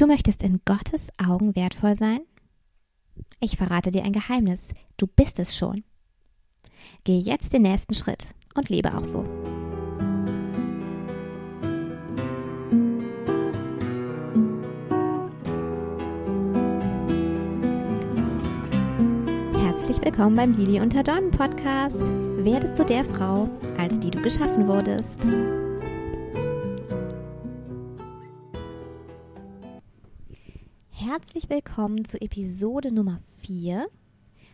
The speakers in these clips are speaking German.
Du möchtest in Gottes Augen wertvoll sein? Ich verrate dir ein Geheimnis. Du bist es schon. Geh jetzt den nächsten Schritt und lebe auch so. Herzlich willkommen beim Lili unter Dornen Podcast. Werde zu der Frau, als die du geschaffen wurdest. Herzlich willkommen zu Episode Nummer 4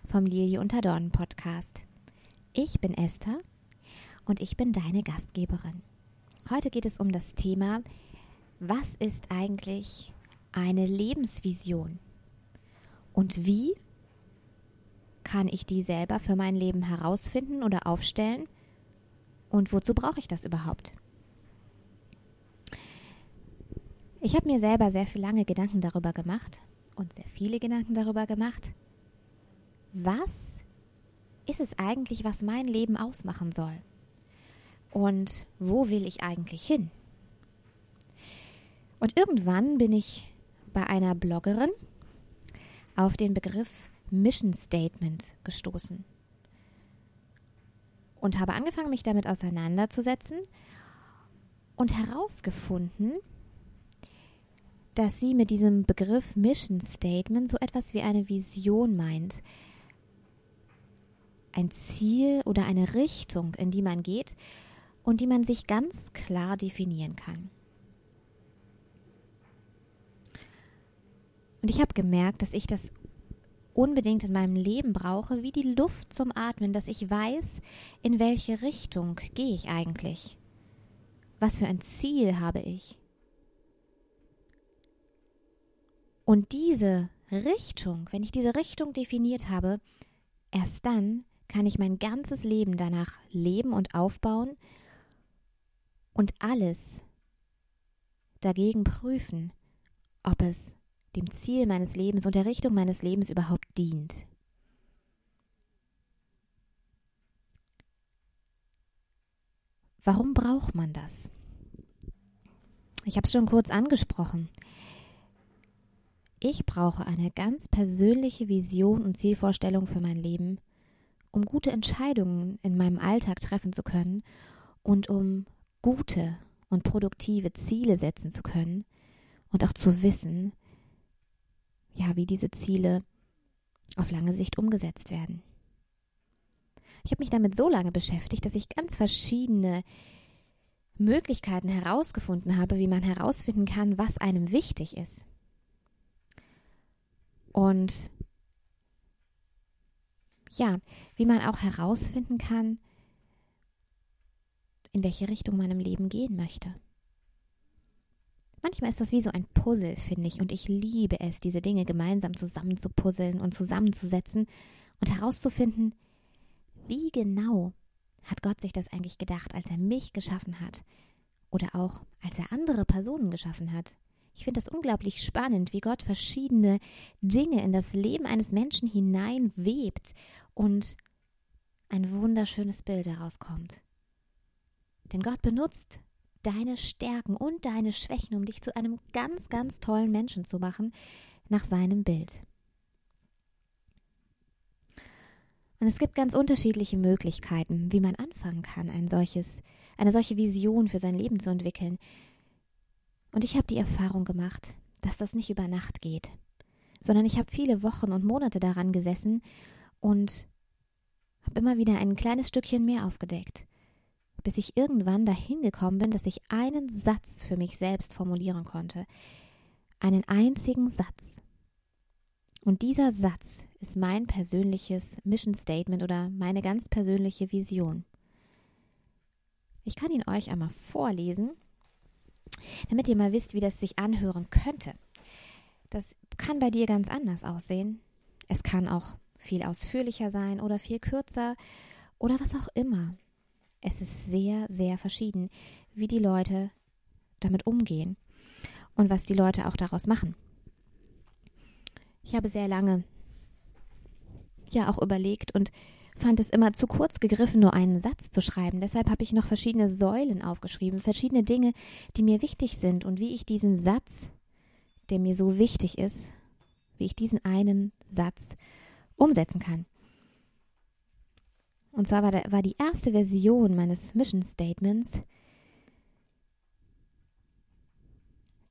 vom Lilie unter Dornen Podcast. Ich bin Esther und ich bin deine Gastgeberin. Heute geht es um das Thema, was ist eigentlich eine Lebensvision und wie kann ich die selber für mein Leben herausfinden oder aufstellen und wozu brauche ich das überhaupt? Ich habe mir selber sehr viel lange Gedanken darüber gemacht und sehr viele Gedanken darüber gemacht, was ist es eigentlich, was mein Leben ausmachen soll? Und wo will ich eigentlich hin? Und irgendwann bin ich bei einer Bloggerin auf den Begriff Mission Statement gestoßen und habe angefangen, mich damit auseinanderzusetzen und herausgefunden, dass sie mit diesem Begriff Mission Statement so etwas wie eine Vision meint. Ein Ziel oder eine Richtung, in die man geht und die man sich ganz klar definieren kann. Und ich habe gemerkt, dass ich das unbedingt in meinem Leben brauche, wie die Luft zum Atmen, dass ich weiß, in welche Richtung gehe ich eigentlich. Was für ein Ziel habe ich? Und diese Richtung, wenn ich diese Richtung definiert habe, erst dann kann ich mein ganzes Leben danach leben und aufbauen und alles dagegen prüfen, ob es dem Ziel meines Lebens und der Richtung meines Lebens überhaupt dient. Warum braucht man das? Ich habe es schon kurz angesprochen. Ich brauche eine ganz persönliche Vision und Zielvorstellung für mein Leben, um gute Entscheidungen in meinem Alltag treffen zu können und um gute und produktive Ziele setzen zu können und auch zu wissen, ja, wie diese Ziele auf lange Sicht umgesetzt werden. Ich habe mich damit so lange beschäftigt, dass ich ganz verschiedene Möglichkeiten herausgefunden habe, wie man herausfinden kann, was einem wichtig ist. Und ja, wie man auch herausfinden kann, in welche Richtung man im Leben gehen möchte. Manchmal ist das wie so ein Puzzle, finde ich, und ich liebe es, diese Dinge gemeinsam zusammenzupuzzeln und zusammenzusetzen und herauszufinden, wie genau hat Gott sich das eigentlich gedacht, als er mich geschaffen hat oder auch als er andere Personen geschaffen hat. Ich finde das unglaublich spannend, wie Gott verschiedene Dinge in das Leben eines Menschen hineinwebt und ein wunderschönes Bild daraus kommt. Denn Gott benutzt deine Stärken und deine Schwächen, um dich zu einem ganz, ganz tollen Menschen zu machen, nach seinem Bild. Und es gibt ganz unterschiedliche Möglichkeiten, wie man anfangen kann, ein solches, eine solche Vision für sein Leben zu entwickeln. Und ich habe die Erfahrung gemacht, dass das nicht über Nacht geht, sondern ich habe viele Wochen und Monate daran gesessen und habe immer wieder ein kleines Stückchen mehr aufgedeckt, bis ich irgendwann dahin gekommen bin, dass ich einen Satz für mich selbst formulieren konnte. Einen einzigen Satz. Und dieser Satz ist mein persönliches Mission Statement oder meine ganz persönliche Vision. Ich kann ihn euch einmal vorlesen damit ihr mal wisst, wie das sich anhören könnte. Das kann bei dir ganz anders aussehen. Es kann auch viel ausführlicher sein oder viel kürzer oder was auch immer. Es ist sehr, sehr verschieden, wie die Leute damit umgehen und was die Leute auch daraus machen. Ich habe sehr lange ja auch überlegt und fand es immer zu kurz gegriffen, nur einen Satz zu schreiben. Deshalb habe ich noch verschiedene Säulen aufgeschrieben, verschiedene Dinge, die mir wichtig sind und wie ich diesen Satz der mir so wichtig ist, wie ich diesen einen Satz umsetzen kann. Und zwar war, der, war die erste Version meines Mission Statements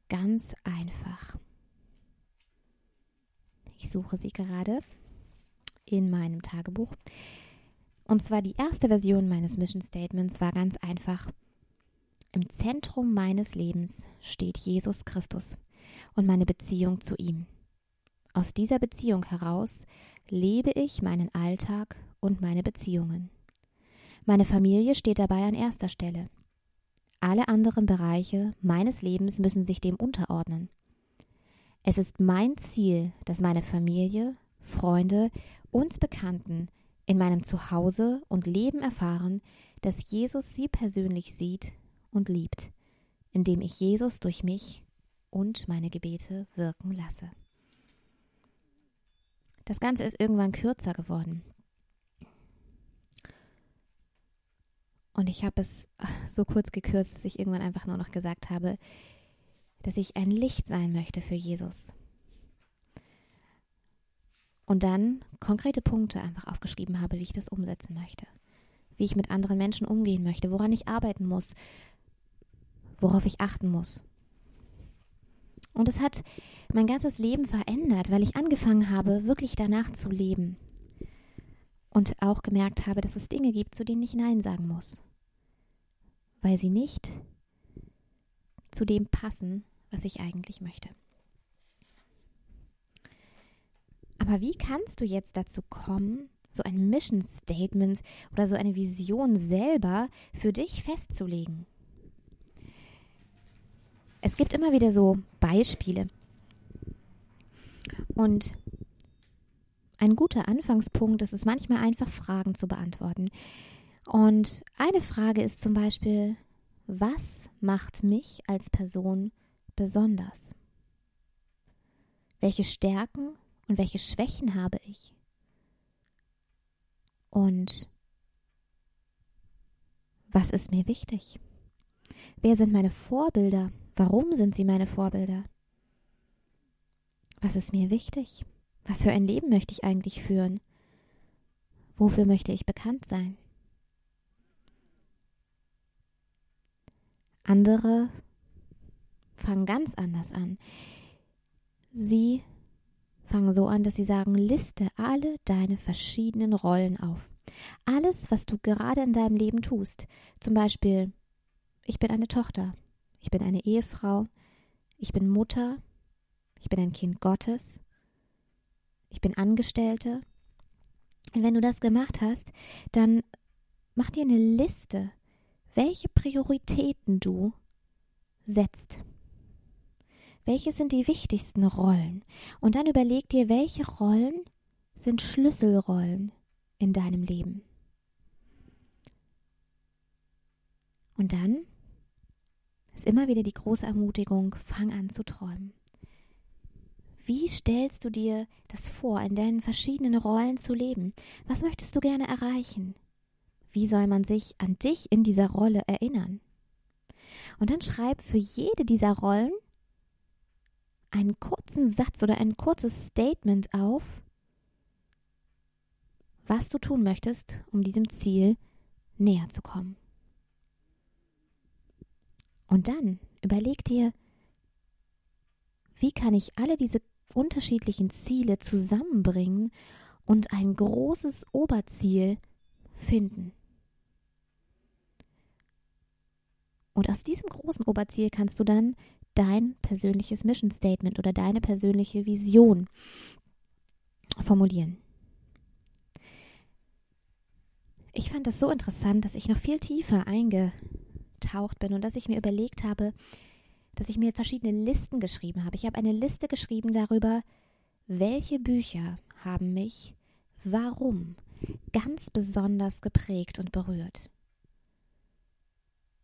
ganz einfach. Ich suche sie gerade in meinem Tagebuch. Und zwar die erste Version meines Mission Statements war ganz einfach. Im Zentrum meines Lebens steht Jesus Christus und meine Beziehung zu ihm. Aus dieser Beziehung heraus lebe ich meinen Alltag und meine Beziehungen. Meine Familie steht dabei an erster Stelle. Alle anderen Bereiche meines Lebens müssen sich dem unterordnen. Es ist mein Ziel, dass meine Familie, Freunde und Bekannten in meinem Zuhause und Leben erfahren, dass Jesus sie persönlich sieht und liebt, indem ich Jesus durch mich und meine Gebete wirken lasse. Das Ganze ist irgendwann kürzer geworden. Und ich habe es so kurz gekürzt, dass ich irgendwann einfach nur noch gesagt habe, dass ich ein Licht sein möchte für Jesus. Und dann konkrete Punkte einfach aufgeschrieben habe, wie ich das umsetzen möchte. Wie ich mit anderen Menschen umgehen möchte, woran ich arbeiten muss, worauf ich achten muss. Und es hat mein ganzes Leben verändert, weil ich angefangen habe, wirklich danach zu leben. Und auch gemerkt habe, dass es Dinge gibt, zu denen ich Nein sagen muss. Weil sie nicht zu dem passen, was ich eigentlich möchte. Aber wie kannst du jetzt dazu kommen, so ein Mission Statement oder so eine Vision selber für dich festzulegen? Es gibt immer wieder so Beispiele. Und ein guter Anfangspunkt ist es manchmal einfach, Fragen zu beantworten. Und eine Frage ist zum Beispiel, was macht mich als Person besonders? Welche Stärken und welche Schwächen habe ich? Und was ist mir wichtig? Wer sind meine Vorbilder? Warum sind sie meine Vorbilder? Was ist mir wichtig? Was für ein Leben möchte ich eigentlich führen? Wofür möchte ich bekannt sein? Andere fangen ganz anders an. Sie fangen so an, dass sie sagen, liste alle deine verschiedenen Rollen auf. Alles, was du gerade in deinem Leben tust. Zum Beispiel, ich bin eine Tochter, ich bin eine Ehefrau, ich bin Mutter, ich bin ein Kind Gottes, ich bin Angestellte. Und wenn du das gemacht hast, dann mach dir eine Liste, welche Prioritäten du setzt. Welche sind die wichtigsten Rollen? Und dann überleg dir, welche Rollen sind Schlüsselrollen in deinem Leben. Und dann ist immer wieder die große Ermutigung, fang an zu träumen. Wie stellst du dir das vor, in deinen verschiedenen Rollen zu leben? Was möchtest du gerne erreichen? Wie soll man sich an dich in dieser Rolle erinnern? Und dann schreib für jede dieser Rollen einen kurzen Satz oder ein kurzes Statement auf, was du tun möchtest, um diesem Ziel näher zu kommen. Und dann überleg dir, wie kann ich alle diese unterschiedlichen Ziele zusammenbringen und ein großes Oberziel finden. Und aus diesem großen Oberziel kannst du dann dein persönliches Mission Statement oder deine persönliche Vision formulieren. Ich fand das so interessant, dass ich noch viel tiefer eingetaucht bin und dass ich mir überlegt habe, dass ich mir verschiedene Listen geschrieben habe. Ich habe eine Liste geschrieben darüber, welche Bücher haben mich warum ganz besonders geprägt und berührt.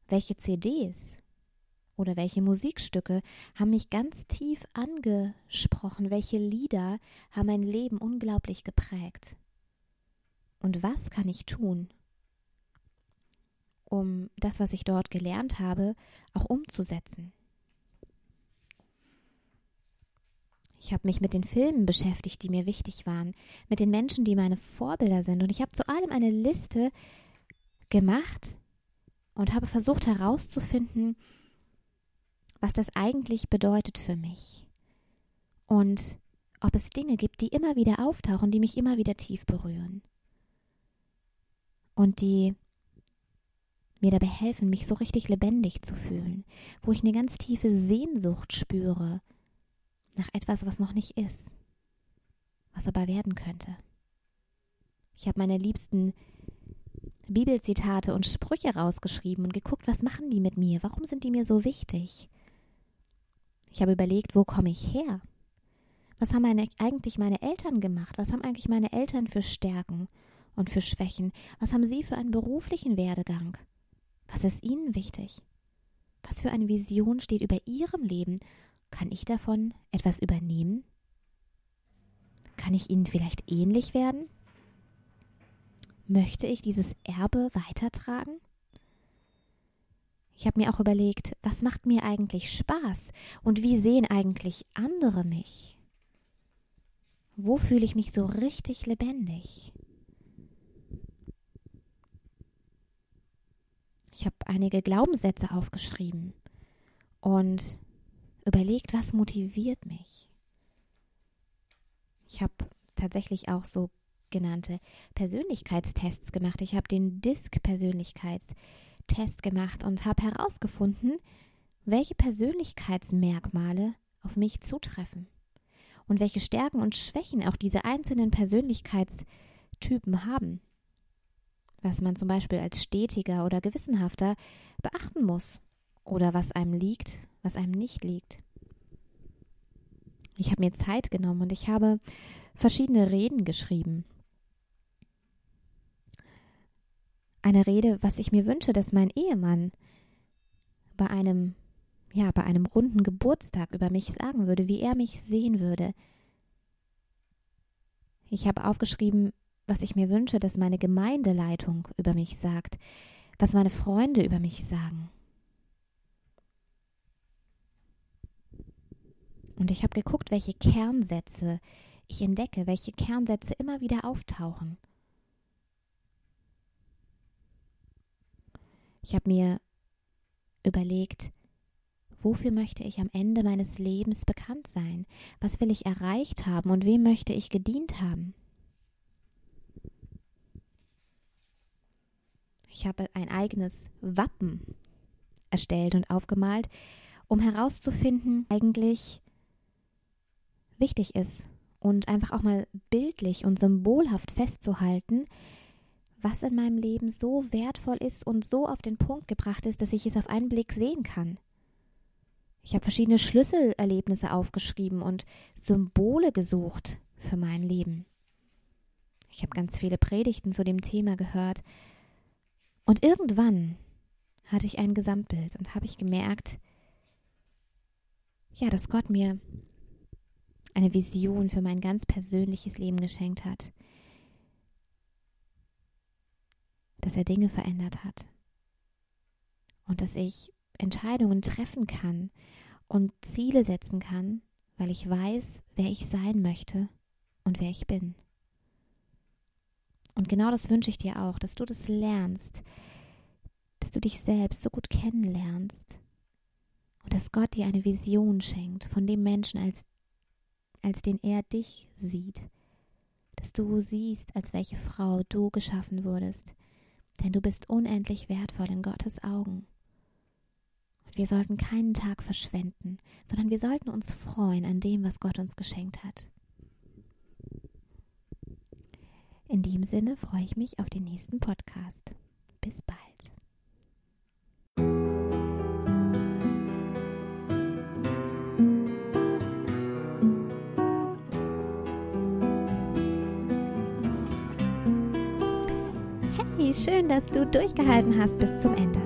Welche CDs oder welche Musikstücke haben mich ganz tief angesprochen? Welche Lieder haben mein Leben unglaublich geprägt? Und was kann ich tun, um das, was ich dort gelernt habe, auch umzusetzen? Ich habe mich mit den Filmen beschäftigt, die mir wichtig waren, mit den Menschen, die meine Vorbilder sind. Und ich habe zu allem eine Liste gemacht und habe versucht herauszufinden, was das eigentlich bedeutet für mich. Und ob es Dinge gibt, die immer wieder auftauchen, die mich immer wieder tief berühren. Und die mir dabei helfen, mich so richtig lebendig zu fühlen, wo ich eine ganz tiefe Sehnsucht spüre nach etwas, was noch nicht ist, was aber werden könnte. Ich habe meine liebsten Bibelzitate und Sprüche rausgeschrieben und geguckt, was machen die mit mir? Warum sind die mir so wichtig? Ich habe überlegt, wo komme ich her? Was haben meine, eigentlich meine Eltern gemacht? Was haben eigentlich meine Eltern für Stärken und für Schwächen? Was haben sie für einen beruflichen Werdegang? Was ist ihnen wichtig? Was für eine Vision steht über ihrem Leben? Kann ich davon etwas übernehmen? Kann ich ihnen vielleicht ähnlich werden? Möchte ich dieses Erbe weitertragen? Ich habe mir auch überlegt, was macht mir eigentlich Spaß und wie sehen eigentlich andere mich? Wo fühle ich mich so richtig lebendig? Ich habe einige Glaubenssätze aufgeschrieben und überlegt, was motiviert mich. Ich habe tatsächlich auch so genannte Persönlichkeitstests gemacht. Ich habe den DISC-Persönlichkeitstest gemacht und habe herausgefunden, welche Persönlichkeitsmerkmale auf mich zutreffen und welche Stärken und Schwächen auch diese einzelnen Persönlichkeitstypen haben. Was man zum Beispiel als stetiger oder gewissenhafter beachten muss oder was einem liegt, was einem nicht liegt. Ich habe mir Zeit genommen und ich habe verschiedene Reden geschrieben. Eine Rede, was ich mir wünsche, dass mein Ehemann bei einem ja, bei einem runden Geburtstag über mich sagen würde, wie er mich sehen würde. Ich habe aufgeschrieben, was ich mir wünsche, dass meine Gemeindeleitung über mich sagt, was meine Freunde über mich sagen. Und ich habe geguckt, welche Kernsätze ich entdecke, welche Kernsätze immer wieder auftauchen. Ich habe mir überlegt, wofür möchte ich am Ende meines Lebens bekannt sein? Was will ich erreicht haben und wem möchte ich gedient haben? Ich habe ein eigenes Wappen erstellt und aufgemalt, um herauszufinden, eigentlich wichtig ist und einfach auch mal bildlich und symbolhaft festzuhalten, was in meinem Leben so wertvoll ist und so auf den Punkt gebracht ist, dass ich es auf einen Blick sehen kann. Ich habe verschiedene Schlüsselerlebnisse aufgeschrieben und Symbole gesucht für mein Leben. Ich habe ganz viele Predigten zu dem Thema gehört. Und irgendwann hatte ich ein Gesamtbild und habe ich gemerkt, ja, dass Gott mir eine Vision für mein ganz persönliches Leben geschenkt hat. Dass er Dinge verändert hat. Und dass ich Entscheidungen treffen kann und Ziele setzen kann, weil ich weiß, wer ich sein möchte und wer ich bin. Und genau das wünsche ich dir auch, dass du das lernst, dass du dich selbst so gut kennenlernst und dass Gott dir eine Vision schenkt von dem Menschen, als, als den er dich sieht, dass du siehst, als welche Frau du geschaffen wurdest, denn du bist unendlich wertvoll in Gottes Augen. Wir sollten keinen Tag verschwenden, sondern wir sollten uns freuen an dem, was Gott uns geschenkt hat. In dem Sinne freue ich mich auf den nächsten Podcast. Bis bald. Schön, dass du durchgehalten hast bis zum Ende.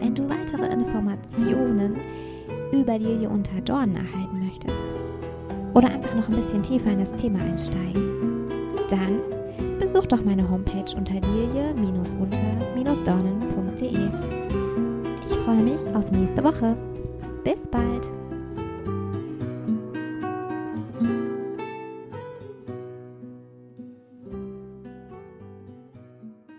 Wenn du weitere Informationen über Lilie unter Dornen erhalten möchtest oder einfach noch ein bisschen tiefer in das Thema einsteigen, dann besuch doch meine Homepage unter lilie-unter-dornen.de. Ich freue mich auf nächste Woche. Bis bald!